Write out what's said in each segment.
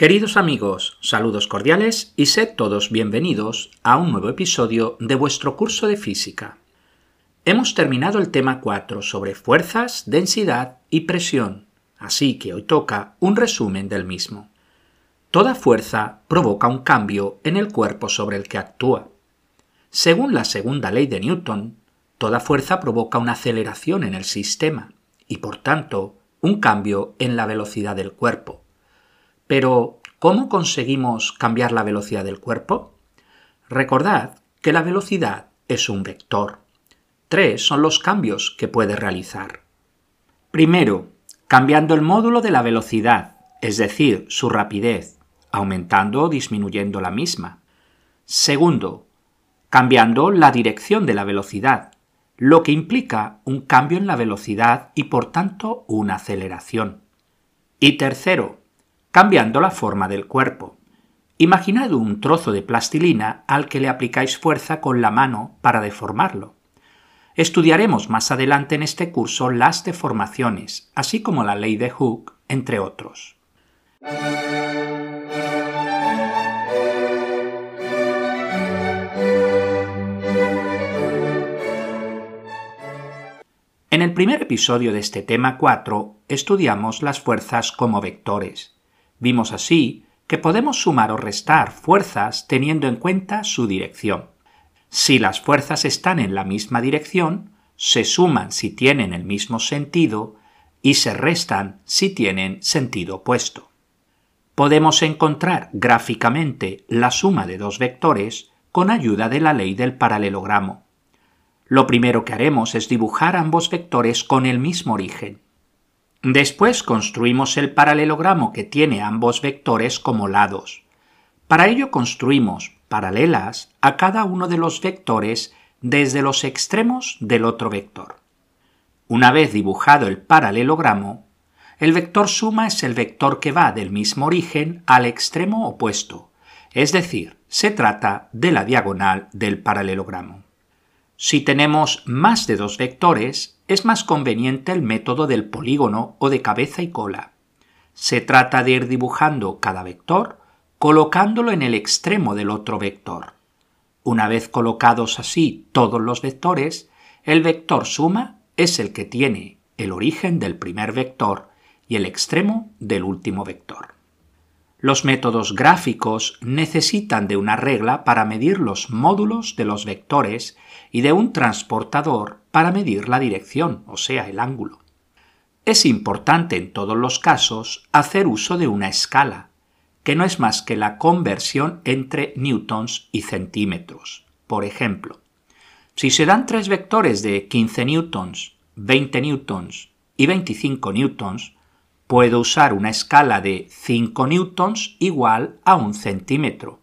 Queridos amigos, saludos cordiales y sed todos bienvenidos a un nuevo episodio de vuestro curso de física. Hemos terminado el tema 4 sobre fuerzas, densidad y presión, así que hoy toca un resumen del mismo. Toda fuerza provoca un cambio en el cuerpo sobre el que actúa. Según la segunda ley de Newton, toda fuerza provoca una aceleración en el sistema y por tanto un cambio en la velocidad del cuerpo. Pero, ¿cómo conseguimos cambiar la velocidad del cuerpo? Recordad que la velocidad es un vector. Tres son los cambios que puede realizar. Primero, cambiando el módulo de la velocidad, es decir, su rapidez, aumentando o disminuyendo la misma. Segundo, cambiando la dirección de la velocidad, lo que implica un cambio en la velocidad y por tanto una aceleración. Y tercero, cambiando la forma del cuerpo. Imaginad un trozo de plastilina al que le aplicáis fuerza con la mano para deformarlo. Estudiaremos más adelante en este curso las deformaciones, así como la ley de Hooke, entre otros. En el primer episodio de este tema 4 estudiamos las fuerzas como vectores. Vimos así que podemos sumar o restar fuerzas teniendo en cuenta su dirección. Si las fuerzas están en la misma dirección, se suman si tienen el mismo sentido y se restan si tienen sentido opuesto. Podemos encontrar gráficamente la suma de dos vectores con ayuda de la ley del paralelogramo. Lo primero que haremos es dibujar ambos vectores con el mismo origen. Después construimos el paralelogramo que tiene ambos vectores como lados. Para ello construimos paralelas a cada uno de los vectores desde los extremos del otro vector. Una vez dibujado el paralelogramo, el vector suma es el vector que va del mismo origen al extremo opuesto, es decir, se trata de la diagonal del paralelogramo. Si tenemos más de dos vectores, es más conveniente el método del polígono o de cabeza y cola. Se trata de ir dibujando cada vector colocándolo en el extremo del otro vector. Una vez colocados así todos los vectores, el vector suma es el que tiene el origen del primer vector y el extremo del último vector. Los métodos gráficos necesitan de una regla para medir los módulos de los vectores y de un transportador para medir la dirección, o sea, el ángulo. Es importante en todos los casos hacer uso de una escala, que no es más que la conversión entre newtons y centímetros. Por ejemplo, si se dan tres vectores de 15 newtons, 20 newtons y 25 newtons, puedo usar una escala de 5 newtons igual a un centímetro.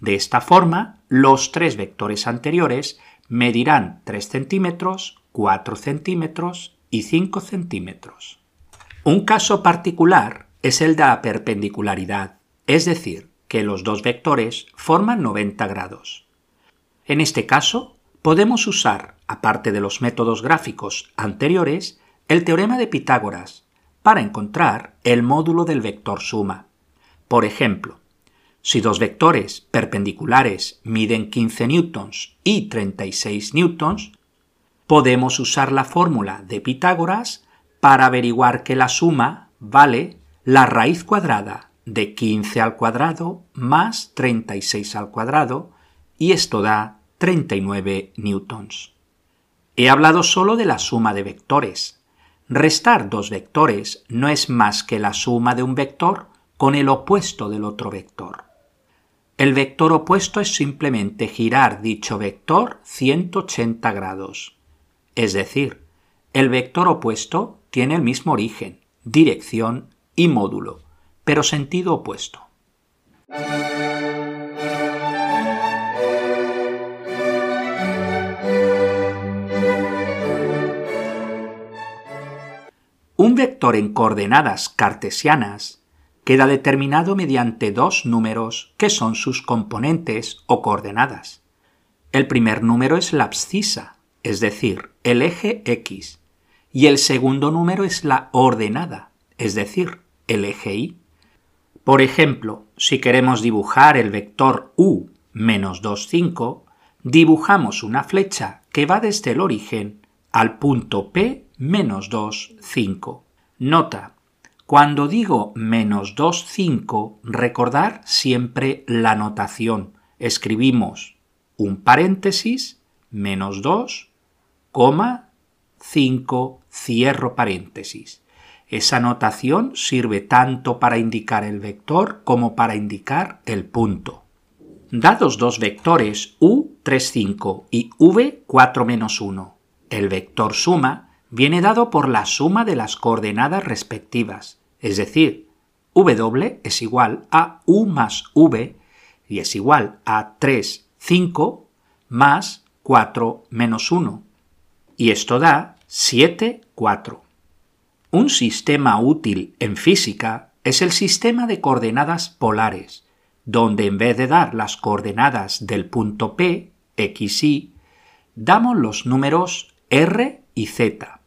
De esta forma, los tres vectores anteriores medirán 3 centímetros, 4 centímetros y 5 centímetros. Un caso particular es el de la perpendicularidad, es decir, que los dos vectores forman 90 grados. En este caso, podemos usar, aparte de los métodos gráficos anteriores, el teorema de Pitágoras para encontrar el módulo del vector suma. Por ejemplo, si dos vectores perpendiculares miden 15 newtons y 36 newtons, podemos usar la fórmula de Pitágoras para averiguar que la suma vale la raíz cuadrada de 15 al cuadrado más 36 al cuadrado y esto da 39 newtons. He hablado solo de la suma de vectores. Restar dos vectores no es más que la suma de un vector con el opuesto del otro vector. El vector opuesto es simplemente girar dicho vector 180 grados. Es decir, el vector opuesto tiene el mismo origen, dirección y módulo, pero sentido opuesto. Un vector en coordenadas cartesianas queda determinado mediante dos números que son sus componentes o coordenadas. El primer número es la abscisa, es decir, el eje x, y el segundo número es la ordenada, es decir, el eje y. Por ejemplo, si queremos dibujar el vector u menos 2, 5, dibujamos una flecha que va desde el origen al punto P menos 2, 5. Nota, cuando digo menos 2, 5, recordar siempre la notación. Escribimos un paréntesis, menos 2, coma, 5, cierro paréntesis. Esa notación sirve tanto para indicar el vector como para indicar el punto. Dados dos vectores u 3, 5 y v 4 menos 1, el vector suma viene dado por la suma de las coordenadas respectivas, es decir, w es igual a u más v y es igual a 3, 5 más 4 menos 1. Y esto da 7, 4. Un sistema útil en física es el sistema de coordenadas polares, donde en vez de dar las coordenadas del punto P, x, y, damos los números r y z,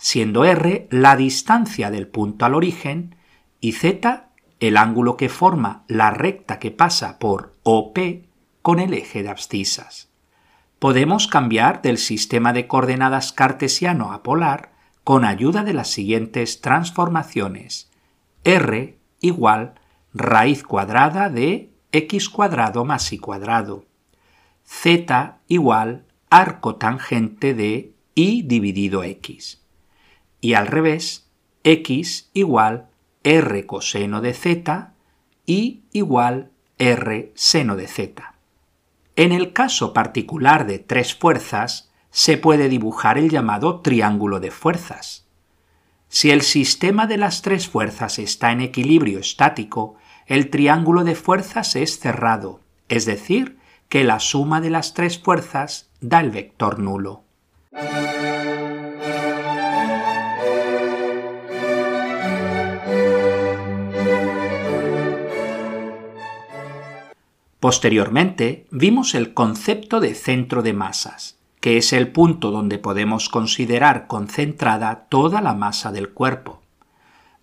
siendo r la distancia del punto al origen y z el ángulo que forma la recta que pasa por OP con el eje de abscisas. Podemos cambiar del sistema de coordenadas cartesiano a polar con ayuda de las siguientes transformaciones. r igual raíz cuadrada de x cuadrado más y cuadrado. z igual arco tangente de y dividido x. Y al revés, x igual r coseno de z y igual r seno de z. En el caso particular de tres fuerzas, se puede dibujar el llamado triángulo de fuerzas. Si el sistema de las tres fuerzas está en equilibrio estático, el triángulo de fuerzas es cerrado, es decir, que la suma de las tres fuerzas da el vector nulo. Posteriormente, vimos el concepto de centro de masas que es el punto donde podemos considerar concentrada toda la masa del cuerpo.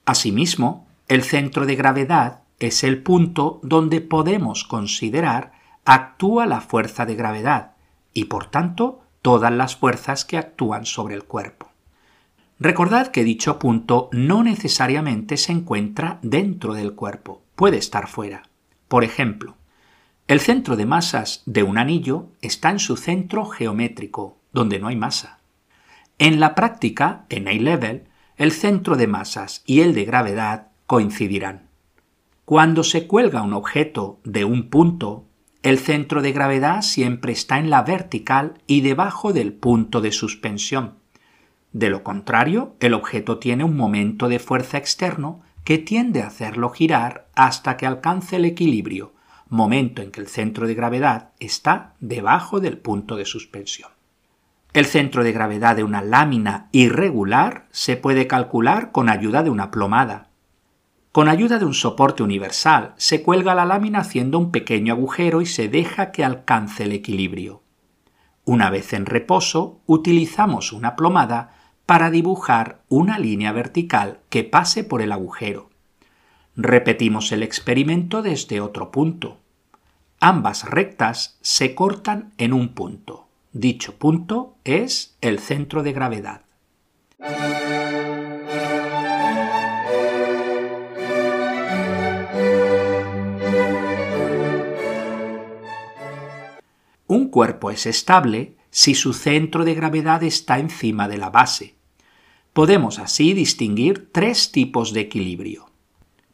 Asimismo, el centro de gravedad es el punto donde podemos considerar actúa la fuerza de gravedad y por tanto todas las fuerzas que actúan sobre el cuerpo. Recordad que dicho punto no necesariamente se encuentra dentro del cuerpo, puede estar fuera. Por ejemplo, el centro de masas de un anillo está en su centro geométrico, donde no hay masa. En la práctica, en A-Level, el centro de masas y el de gravedad coincidirán. Cuando se cuelga un objeto de un punto, el centro de gravedad siempre está en la vertical y debajo del punto de suspensión. De lo contrario, el objeto tiene un momento de fuerza externo que tiende a hacerlo girar hasta que alcance el equilibrio, momento en que el centro de gravedad está debajo del punto de suspensión. El centro de gravedad de una lámina irregular se puede calcular con ayuda de una plomada. Con ayuda de un soporte universal se cuelga la lámina haciendo un pequeño agujero y se deja que alcance el equilibrio. Una vez en reposo, utilizamos una plomada para dibujar una línea vertical que pase por el agujero. Repetimos el experimento desde otro punto. Ambas rectas se cortan en un punto. Dicho punto es el centro de gravedad. Un cuerpo es estable si su centro de gravedad está encima de la base. Podemos así distinguir tres tipos de equilibrio.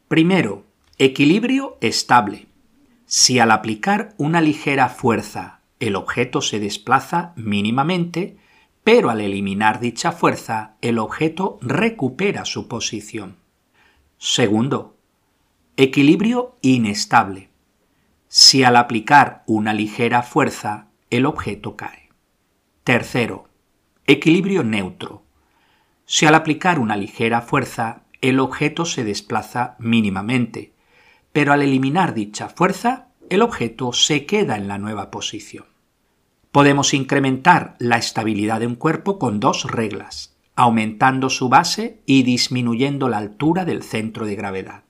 Primero, equilibrio estable. Si al aplicar una ligera fuerza el objeto se desplaza mínimamente, pero al eliminar dicha fuerza el objeto recupera su posición. Segundo, equilibrio inestable. Si al aplicar una ligera fuerza el objeto cae. Tercero, equilibrio neutro. Si al aplicar una ligera fuerza el objeto se desplaza mínimamente, pero al eliminar dicha fuerza, el objeto se queda en la nueva posición. Podemos incrementar la estabilidad de un cuerpo con dos reglas, aumentando su base y disminuyendo la altura del centro de gravedad.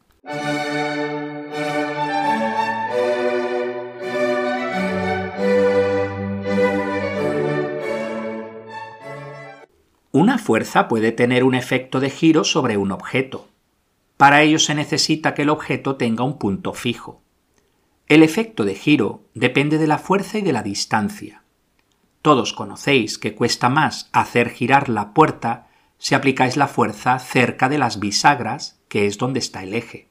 Una fuerza puede tener un efecto de giro sobre un objeto. Para ello se necesita que el objeto tenga un punto fijo. El efecto de giro depende de la fuerza y de la distancia. Todos conocéis que cuesta más hacer girar la puerta si aplicáis la fuerza cerca de las bisagras, que es donde está el eje.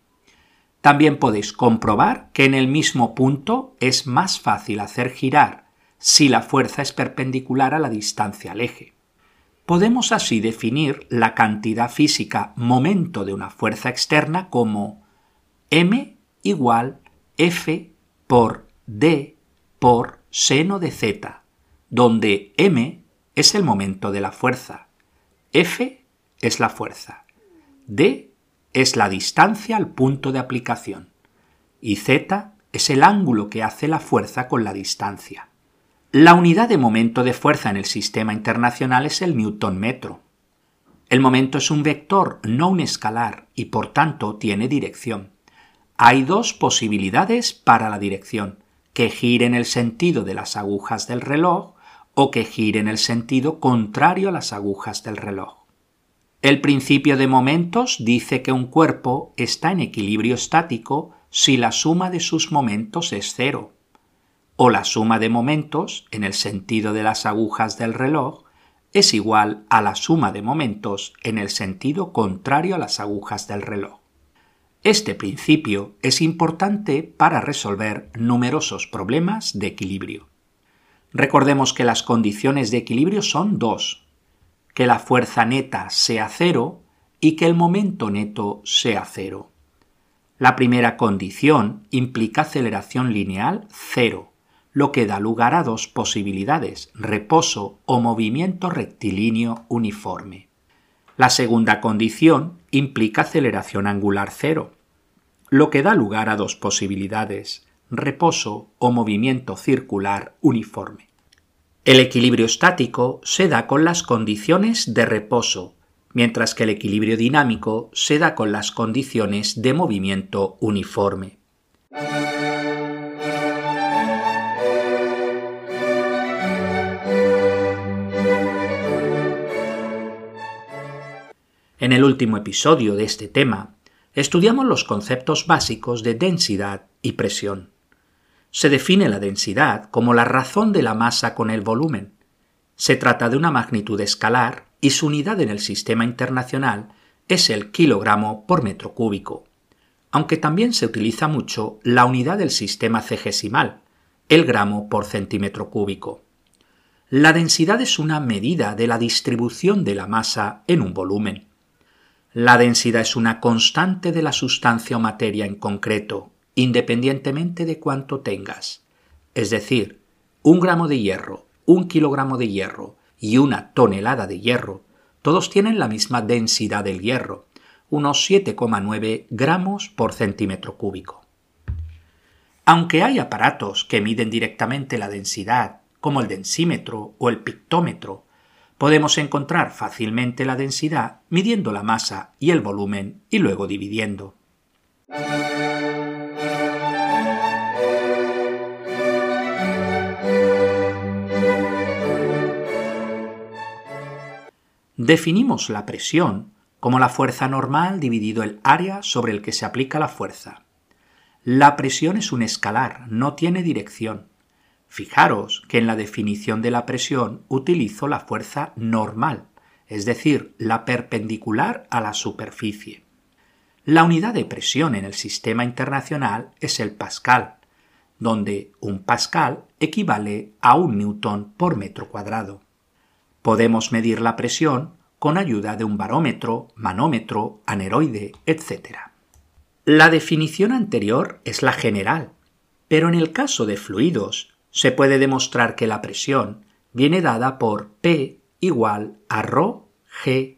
También podéis comprobar que en el mismo punto es más fácil hacer girar si la fuerza es perpendicular a la distancia al eje. Podemos así definir la cantidad física momento de una fuerza externa como m igual f por d por seno de z, donde m es el momento de la fuerza, f es la fuerza, d es la distancia al punto de aplicación y z es el ángulo que hace la fuerza con la distancia. La unidad de momento de fuerza en el sistema internacional es el newton metro. El momento es un vector, no un escalar, y por tanto tiene dirección. Hay dos posibilidades para la dirección, que gire en el sentido de las agujas del reloj o que gire en el sentido contrario a las agujas del reloj. El principio de momentos dice que un cuerpo está en equilibrio estático si la suma de sus momentos es cero o la suma de momentos, en el sentido de las agujas del reloj, es igual a la suma de momentos en el sentido contrario a las agujas del reloj. Este principio es importante para resolver numerosos problemas de equilibrio. Recordemos que las condiciones de equilibrio son dos, que la fuerza neta sea cero y que el momento neto sea cero. La primera condición implica aceleración lineal cero lo que da lugar a dos posibilidades, reposo o movimiento rectilíneo uniforme. La segunda condición implica aceleración angular cero, lo que da lugar a dos posibilidades, reposo o movimiento circular uniforme. El equilibrio estático se da con las condiciones de reposo, mientras que el equilibrio dinámico se da con las condiciones de movimiento uniforme. En el último episodio de este tema, estudiamos los conceptos básicos de densidad y presión. Se define la densidad como la razón de la masa con el volumen. Se trata de una magnitud escalar y su unidad en el sistema internacional es el kilogramo por metro cúbico, aunque también se utiliza mucho la unidad del sistema cegesimal, el gramo por centímetro cúbico. La densidad es una medida de la distribución de la masa en un volumen. La densidad es una constante de la sustancia o materia en concreto, independientemente de cuánto tengas. Es decir, un gramo de hierro, un kilogramo de hierro y una tonelada de hierro, todos tienen la misma densidad del hierro, unos 7,9 gramos por centímetro cúbico. Aunque hay aparatos que miden directamente la densidad, como el densímetro o el pictómetro, podemos encontrar fácilmente la densidad midiendo la masa y el volumen y luego dividiendo. Definimos la presión como la fuerza normal dividido el área sobre el que se aplica la fuerza. La presión es un escalar, no tiene dirección. Fijaros que en la definición de la presión utilizo la fuerza normal, es decir, la perpendicular a la superficie. La unidad de presión en el sistema internacional es el pascal, donde un pascal equivale a un newton por metro cuadrado. Podemos medir la presión con ayuda de un barómetro, manómetro, aneroide, etc. La definición anterior es la general, pero en el caso de fluidos se puede demostrar que la presión viene dada por P igual a ρ G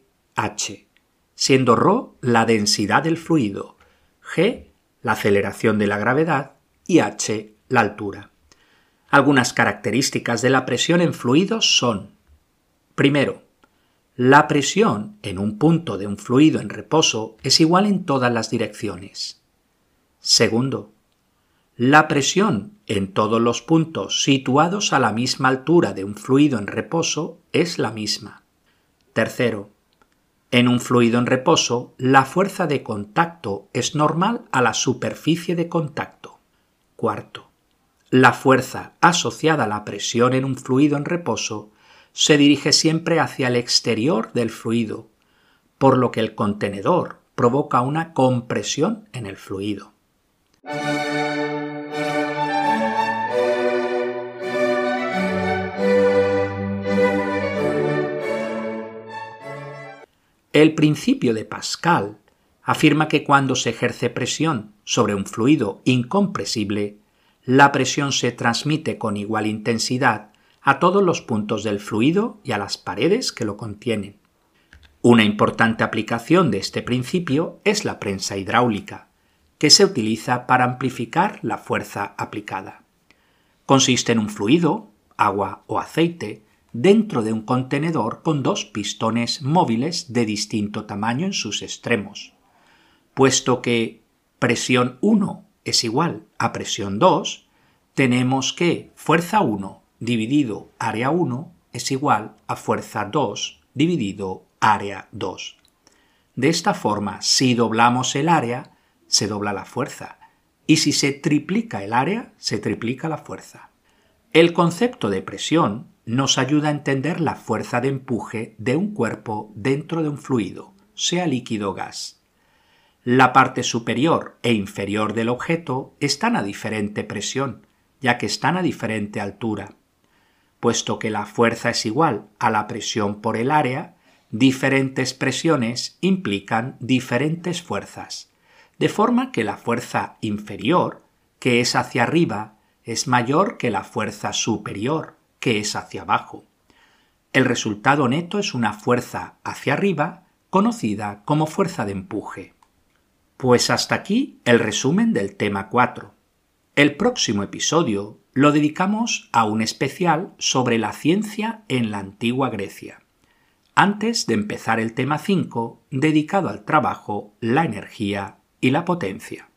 siendo ρ la densidad del fluido, G la aceleración de la gravedad y H la altura. Algunas características de la presión en fluidos son Primero, la presión en un punto de un fluido en reposo es igual en todas las direcciones. Segundo, la presión en todos los puntos situados a la misma altura de un fluido en reposo es la misma. Tercero, en un fluido en reposo, la fuerza de contacto es normal a la superficie de contacto. Cuarto, la fuerza asociada a la presión en un fluido en reposo se dirige siempre hacia el exterior del fluido, por lo que el contenedor provoca una compresión en el fluido. El principio de Pascal afirma que cuando se ejerce presión sobre un fluido incompresible, la presión se transmite con igual intensidad a todos los puntos del fluido y a las paredes que lo contienen. Una importante aplicación de este principio es la prensa hidráulica, que se utiliza para amplificar la fuerza aplicada. Consiste en un fluido, agua o aceite, dentro de un contenedor con dos pistones móviles de distinto tamaño en sus extremos. Puesto que presión 1 es igual a presión 2, tenemos que fuerza 1 dividido área 1 es igual a fuerza 2 dividido área 2. De esta forma, si doblamos el área, se dobla la fuerza, y si se triplica el área, se triplica la fuerza. El concepto de presión nos ayuda a entender la fuerza de empuje de un cuerpo dentro de un fluido, sea líquido o gas. La parte superior e inferior del objeto están a diferente presión, ya que están a diferente altura. Puesto que la fuerza es igual a la presión por el área, diferentes presiones implican diferentes fuerzas, de forma que la fuerza inferior, que es hacia arriba, es mayor que la fuerza superior, que es hacia abajo. El resultado neto es una fuerza hacia arriba conocida como fuerza de empuje. Pues hasta aquí el resumen del tema 4. El próximo episodio lo dedicamos a un especial sobre la ciencia en la antigua Grecia, antes de empezar el tema 5 dedicado al trabajo, la energía y la potencia.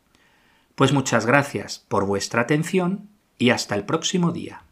Pues muchas gracias por vuestra atención y hasta el próximo día.